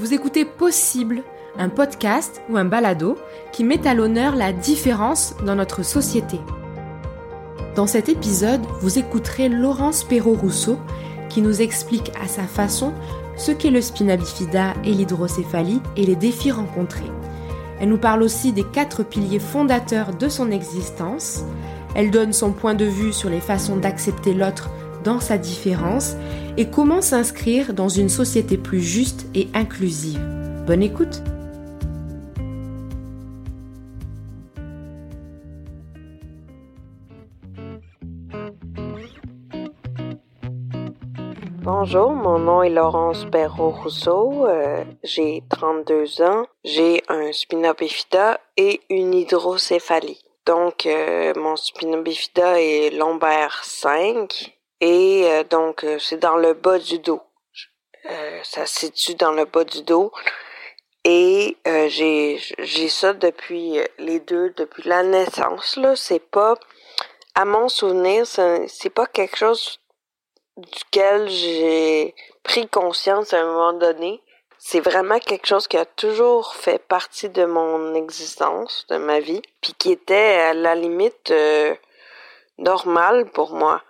Vous écoutez Possible, un podcast ou un balado qui met à l'honneur la différence dans notre société. Dans cet épisode, vous écouterez Laurence Perrault-Rousseau qui nous explique à sa façon ce qu'est le spina bifida et l'hydrocéphalie et les défis rencontrés. Elle nous parle aussi des quatre piliers fondateurs de son existence. Elle donne son point de vue sur les façons d'accepter l'autre dans sa différence et comment s'inscrire dans une société plus juste et inclusive. Bonne écoute Bonjour, mon nom est Laurence Perrault-Rousseau, euh, j'ai 32 ans, j'ai un spina bifida et une hydrocéphalie. Donc, euh, mon spina bifida est lombaire 5 et euh, donc c'est dans le bas du dos. ça se situe dans le bas du dos et j'ai j'ai ça depuis les deux depuis la naissance là. C'est pas à mon souvenir, c'est pas quelque chose duquel j'ai pris conscience à un moment donné. C'est vraiment quelque chose qui a toujours fait partie de mon existence, de ma vie, puis qui était à la limite euh, normal pour moi.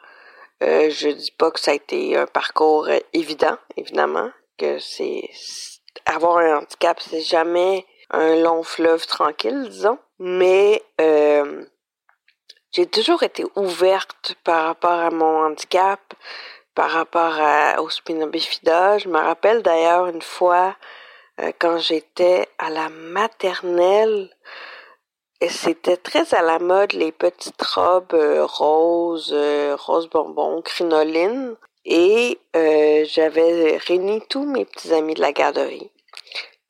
Euh, je dis pas que ça a été un parcours évident, évidemment, que c'est avoir un handicap, c'est jamais un long fleuve tranquille, disons, mais euh, j'ai toujours été ouverte par rapport à mon handicap, par rapport à, au spina bifida. Je me rappelle d'ailleurs une fois euh, quand j'étais à la maternelle, c'était très à la mode les petites robes euh, roses, euh, rose crinoline. Et j'avais réuni tous mes petits amis de la garderie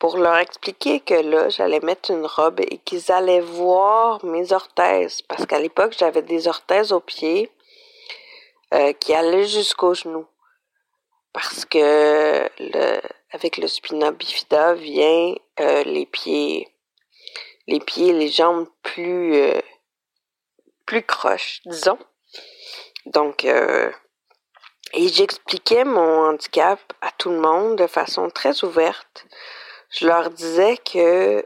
pour leur expliquer que là, j'allais mettre une robe et qu'ils allaient voir mes orthèses. Parce qu'à l'époque, j'avais des orthèses aux pieds euh, qui allait jusqu'au genou. Parce que avec le spina bifida vient euh, les pieds, les pieds, les jambes plus, euh, plus croches, disons. Donc, et j'expliquais mon handicap à tout le monde de façon très ouverte. Je leur disais que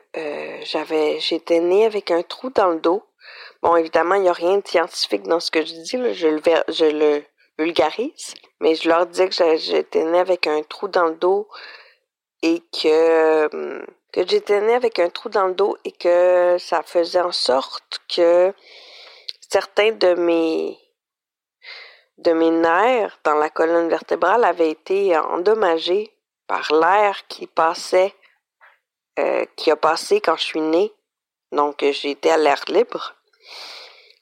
j'avais, j'étais née avec un trou dans le dos Bon, évidemment, il n'y a rien de scientifique dans ce que je dis, je, le, je le vulgarise, mais je leur disais que j'étais née avec un trou dans le dos et que, que j'étais née avec un trou dans le dos et que ça faisait en sorte que certains de mes de mes nerfs dans la colonne vertébrale avaient été endommagés par l'air qui passait, euh, qui a passé quand je suis née. Donc, j'étais à l'air libre.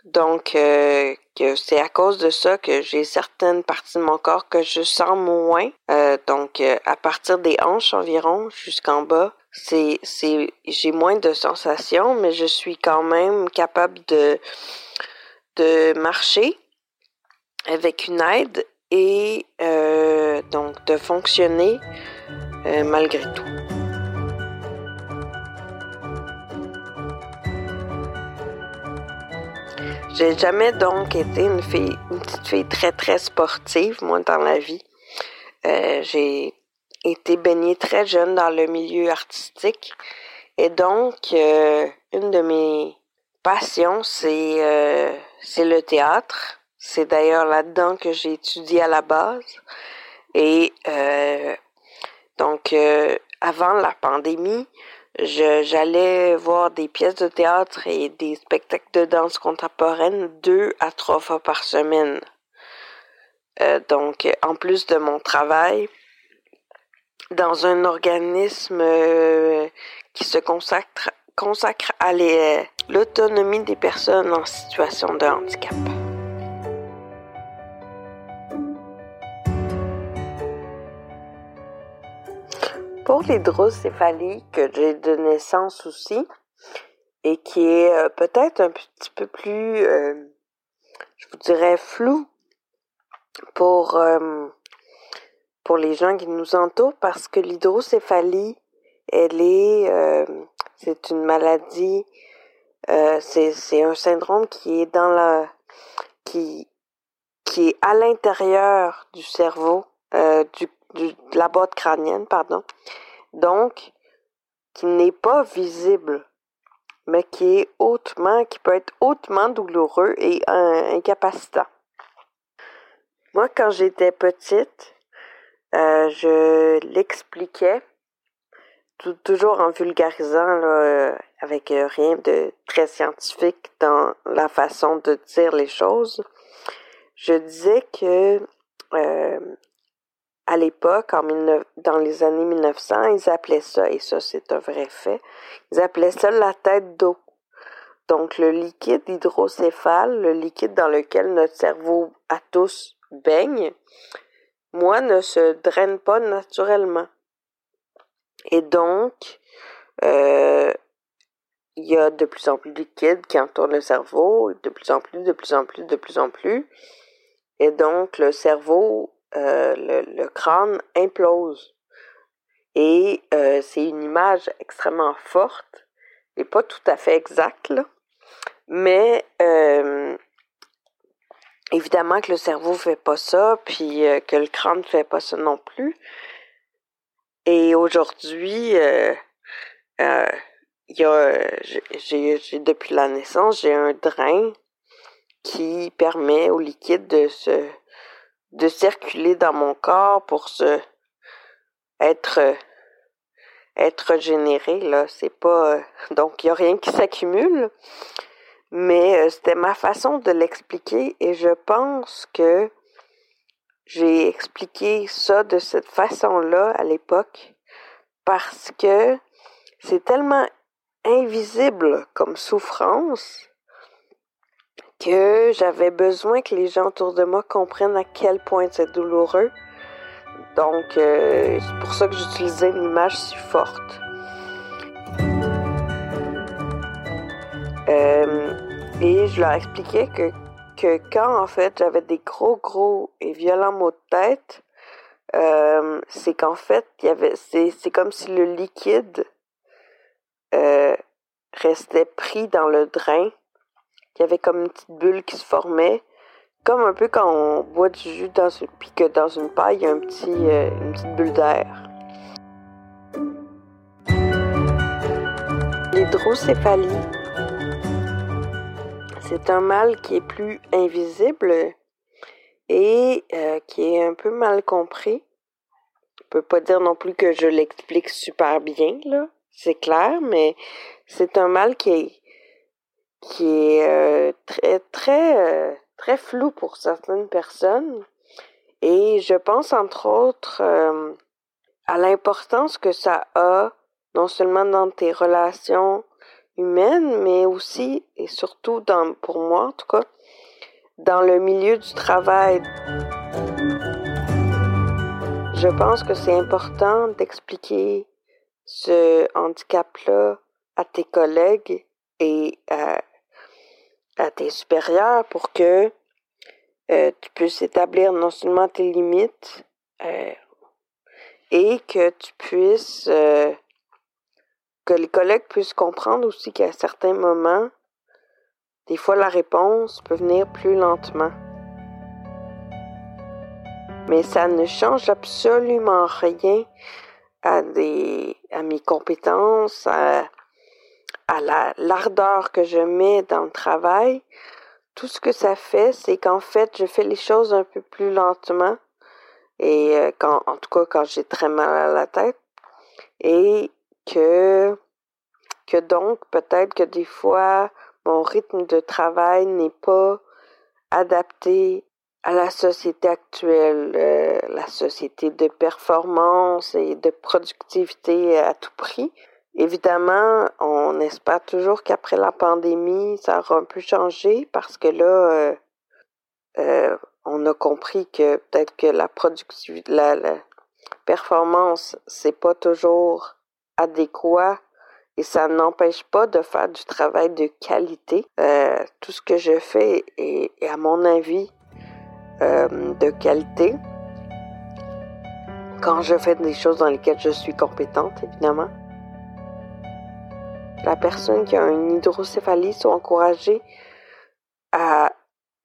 Donc, euh, que c'est à cause de ça que j'ai certaines parties de mon corps que je sens moins. Euh, donc, à partir des hanches environ jusqu'en bas, c'est, c'est, j'ai moins de sensations, mais je suis quand même capable de, de marcher avec une aide et donc de fonctionner malgré tout. J'ai jamais donc été une fille, une petite fille très très sportive, moi, dans la vie. Euh, j'ai été baignée très jeune dans le milieu artistique. Et donc, euh, une de mes passions, c'est euh, le théâtre. C'est d'ailleurs là-dedans que j'ai étudié à la base. Et donc, avant la pandémie, j'allais voir des pièces de théâtre et des spectacles de danse contemporaine deux à trois fois par semaine. Euh, donc, en plus de mon travail, dans un organisme euh, qui se consacre, consacre à l'autonomie des personnes en situation de handicap. Pour l'hydrocéphalie que j'ai de naissance aussi, et qui est euh, peut-être un petit peu plus, euh, je vous dirais, flou pour, euh, pour les gens qui nous entourent, parce que l'hydrocéphalie, elle est, c'est une maladie, c'est un syndrome qui est dans la, qui, qui est à l'intérieur du cerveau, du de la boîte crânienne, pardon. donc qui n'est pas visible, mais qui est hautement, qui peut être hautement douloureux et incapacitant. Moi, quand j'étais petite, euh, je l'expliquais toujours en vulgarisant, là, avec rien de très scientifique dans la façon de dire les choses. Je disais que euh, à l'époque, dans les années 1900, ils appelaient ça, et ça c'est un vrai fait, ils appelaient ça la tête d'eau. Donc le liquide hydrocéphale, le liquide dans lequel notre cerveau à tous baigne, moi, ne se draine pas naturellement. Et donc, euh, il y a de plus en plus de liquide qui entoure le cerveau, de plus en plus, de plus en plus, de plus en plus. Et donc, le cerveau, euh, le, crâne implose. Et euh, c'est une image extrêmement forte et pas tout à fait exacte, mais évidemment que le cerveau fait pas ça, puis euh, que le crâne fait pas ça non plus. Et aujourd'hui, euh, euh, y a, j'ai, depuis la naissance, j'ai un drain qui permet au liquide de se de circuler dans mon corps pour se être être généré là c'est pas donc il y a rien qui s'accumule mais euh, c'était ma façon de l'expliquer et je pense que j'ai expliqué ça de cette façon-là à l'époque parce que c'est tellement invisible comme souffrance que j'avais besoin que les gens autour de moi comprennent à quel point c'est douloureux. Donc, euh, c'est pour ça que j'utilisais une image si forte. Euh, et je leur expliquais que, que quand en fait j'avais des gros, gros et violents maux de tête, euh, c'est qu'en fait, y avait c'est comme si le liquide euh, restait pris dans le drain. Il y avait comme une petite bulle qui se formait. Comme un peu quand on boit du jus dans une, puis que dans une paille, il y a un petit, euh, une petite bulle d'air. L'hydrocéphalie, c'est un mal qui est plus invisible et euh, qui est un peu mal compris. Je peux pas dire non plus que je l'explique super bien, là. C'est clair, mais c'est un mal qui est, euh, très, très, euh, très flou pour certaines personnes. Et je pense entre autres à l'importance que ça a non seulement dans tes relations humaine, mais aussi et surtout dans, pour moi en tout cas, dans le milieu du travail. Je pense que c'est important d'expliquer ce handicap-là à tes collègues et à, tes supérieurs pour que euh, tu puisses établir non seulement tes limites euh, et que tu puisses euh, que les collègues puissent comprendre aussi qu'à certains moments, des fois la réponse peut venir plus lentement. Mais ça ne change absolument rien à des à mes compétences, à, à la l'ardeur que je mets dans le travail. Tout ce que ça fait, c'est qu'en fait, je fais les choses un peu plus lentement. Et euh, quand, en tout cas, quand j'ai très mal à la tête. Et que, que donc peut-être que des fois mon rythme de travail n'est pas adapté à la société actuelle, euh, la société de performance et de productivité à tout prix. Évidemment, on espère toujours qu'après la pandémie, ça aura un peu changé parce que là, euh, euh, on a compris que peut-être que la productivité, la, la performance, c'est pas toujours adéquat et ça n'empêche pas de faire du travail de qualité. Euh, tout ce que je fais est, à mon avis euh, de qualité. Quand je fais des choses dans lesquelles je suis compétente, évidemment. La personne qui a une hydrocéphalie soit encouragée à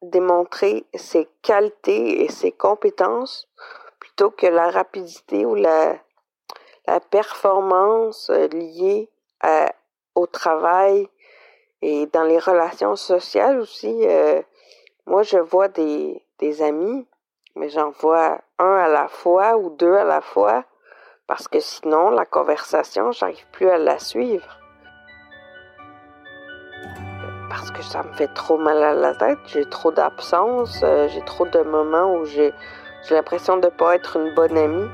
démontrer ses qualités et ses compétences plutôt que la rapidité ou la performance euh, liée au travail et dans les relations sociales aussi. Euh, moi, je vois des, des amis, mais j'en vois un à la fois ou deux à la fois parce que sinon, la conversation, j'arrive plus à la suivre. Parce que ça me fait trop mal à la tête, j'ai trop d'absence, euh, j'ai trop de moments où j'ai l'impression de ne pas être une bonne amie.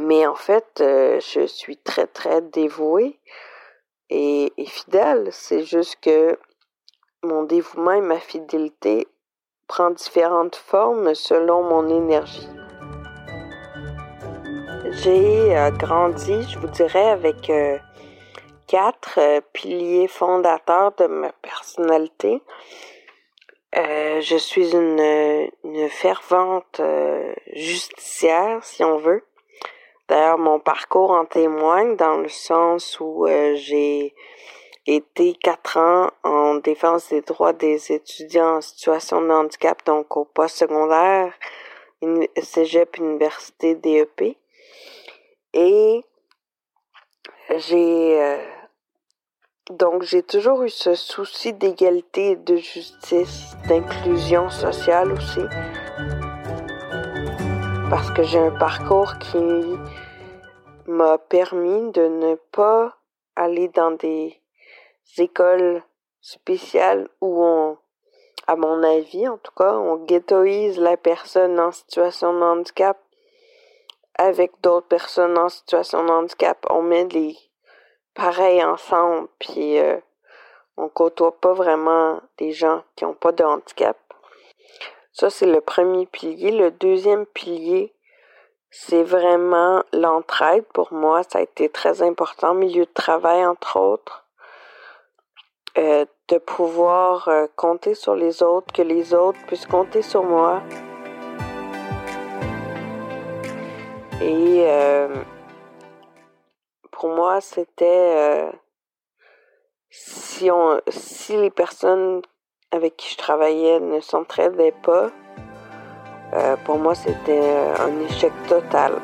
Mais en fait, euh, je suis très, très dévouée et, fidèle. C'est juste que mon dévouement et ma fidélité prend différentes formes selon mon énergie. J'ai euh, grandi, je vous dirais, avec euh, quatre piliers fondateurs de ma personnalité. je suis une, une fervente justicière, si on veut. D'ailleurs, mon parcours en témoigne dans le sens où j'ai été quatre ans en défense des droits des étudiants en situation de handicap, donc au post-secondaire, cégep, université, DEP. Et j'ai euh, donc j'ai toujours eu ce souci d'égalité, de justice, d'inclusion sociale aussi. Parce que j'ai un parcours qui m'a permis de ne pas aller dans des écoles spéciales où on, à mon avis en tout cas, on ghettoise la personne en situation de handicap avec d'autres personnes en situation de handicap. On met les pareils ensemble, puis euh, on côtoie pas vraiment des gens qui n'ont pas de handicap. Ça, c'est le premier pilier. Le deuxième pilier, c'est vraiment l'entraide pour moi. Ça a été très important, milieu de travail, entre autres. Euh, de pouvoir euh, compter sur les autres, que les autres puissent compter sur moi. Et euh, pour moi, c'était si on si les personnes avec qui je travaillais ne s'entraidaient pas, euh, pour moi c'était un échec total.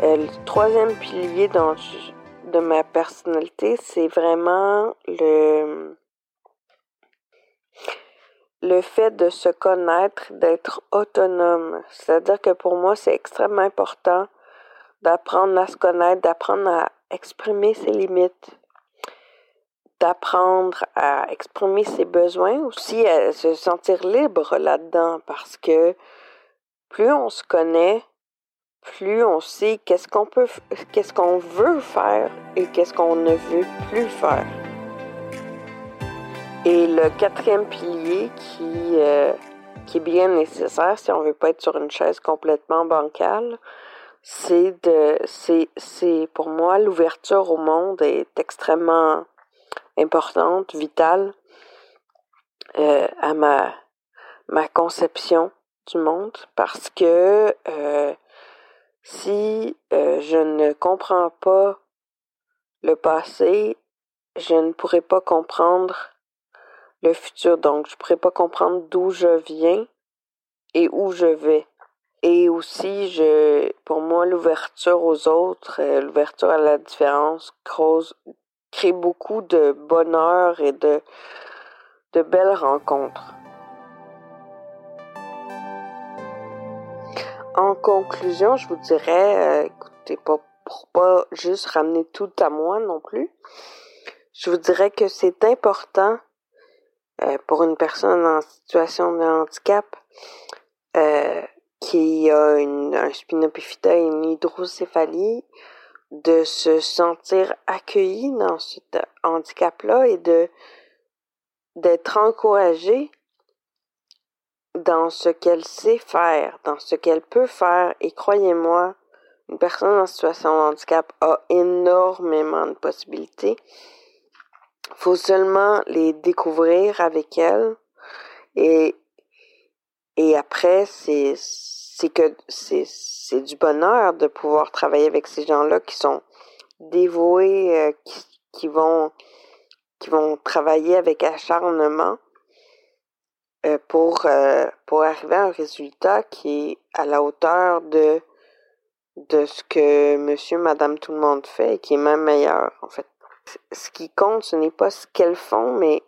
le troisième pilier de ma personnalité, c'est vraiment le le fait de se connaître, d'être autonome. C'est-à-dire que pour moi, c'est extrêmement important d'apprendre à se connaître, d'apprendre à exprimer ses limites, d'apprendre à exprimer ses besoins, aussi à se sentir libre là-dedans, parce que plus on se connaît, plus on sait qu'est-ce qu'on peut, qu'est-ce qu'on veut faire et qu'est-ce qu'on ne veut plus faire. Et le quatrième pilier qui, euh, qui est bien nécessaire si on veut pas être sur une chaise complètement bancale, c'est de c'est c'est pour moi l'ouverture au monde est extrêmement importante, vitale euh, à ma ma conception du monde parce que euh, si je ne comprends pas le passé, je ne pourrai pas comprendre le futur. Donc, je pourrais pas comprendre d'où je viens et où je vais. Et aussi, je, pour moi, l'ouverture aux autres, euh, l'ouverture à la différence crée beaucoup de bonheur et de, de belles rencontres. En conclusion, je vous dirais, euh, écoutez, pas, pour pas juste ramener tout à moi non plus, je vous dirais que c'est important euh, pour une personne en situation de handicap euh, qui a une, un spinopifida et une hydrocéphalie, de se sentir accueilli dans ce handicap-là et de d'être encouragé dans ce qu'elle sait faire, dans ce qu'elle peut faire. Et croyez-moi, une personne en situation de handicap a énormément de possibilités faut seulement les découvrir avec elle et et après c'est c'est que c'est du bonheur de pouvoir travailler avec ces gens-là qui sont dévoués euh, qui, qui vont qui vont travailler avec acharnement euh, pour, euh, pour arriver à un résultat qui est à la hauteur de, de ce que monsieur, madame, tout le monde fait et qui est même meilleur, en fait. Ce qui compte, ce n'est pas ce qu'elles font, mais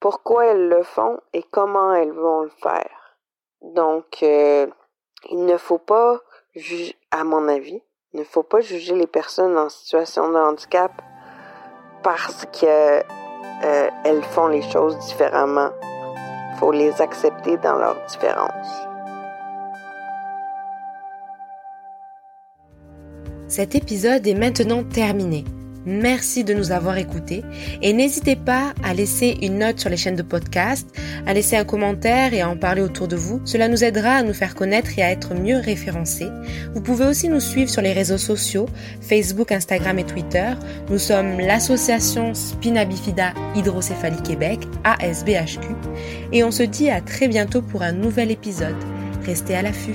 pourquoi elles le font et comment elles vont le faire. Donc, il ne faut pas, à mon avis, ne faut pas juger les personnes en situation de handicap parce que euh, elles font les choses différemment. Il faut les accepter dans leurs différences. Cet épisode est maintenant terminé. Merci de nous avoir écoutés et n'hésitez pas à laisser une note sur les chaînes de podcast, à laisser un commentaire et à en parler autour de vous. Cela nous aidera à nous faire connaître et à être mieux référencés. Vous pouvez aussi nous suivre sur les réseaux sociaux, Facebook, Instagram et Twitter. Nous sommes l'association Spina Bifida Hydrocéphalie Québec, ASBHQ, et on se dit à très bientôt pour un nouvel épisode. Restez à l'affût.